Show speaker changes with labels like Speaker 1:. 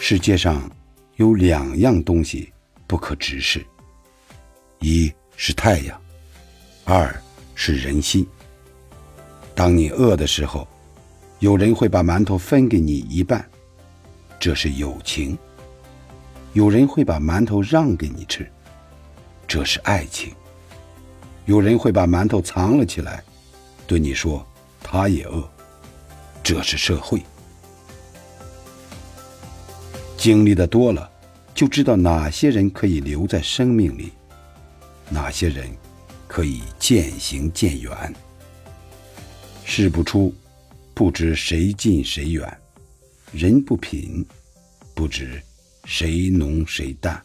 Speaker 1: 世界上有两样东西不可直视：一是太阳，二是人心。当你饿的时候，有人会把馒头分给你一半，这是友情；有人会把馒头让给你吃，这是爱情；有人会把馒头藏了起来，对你说他也饿，这是社会。经历的多了，就知道哪些人可以留在生命里，哪些人可以渐行渐远。事不出，不知谁近谁远；人不品，不知谁浓谁淡。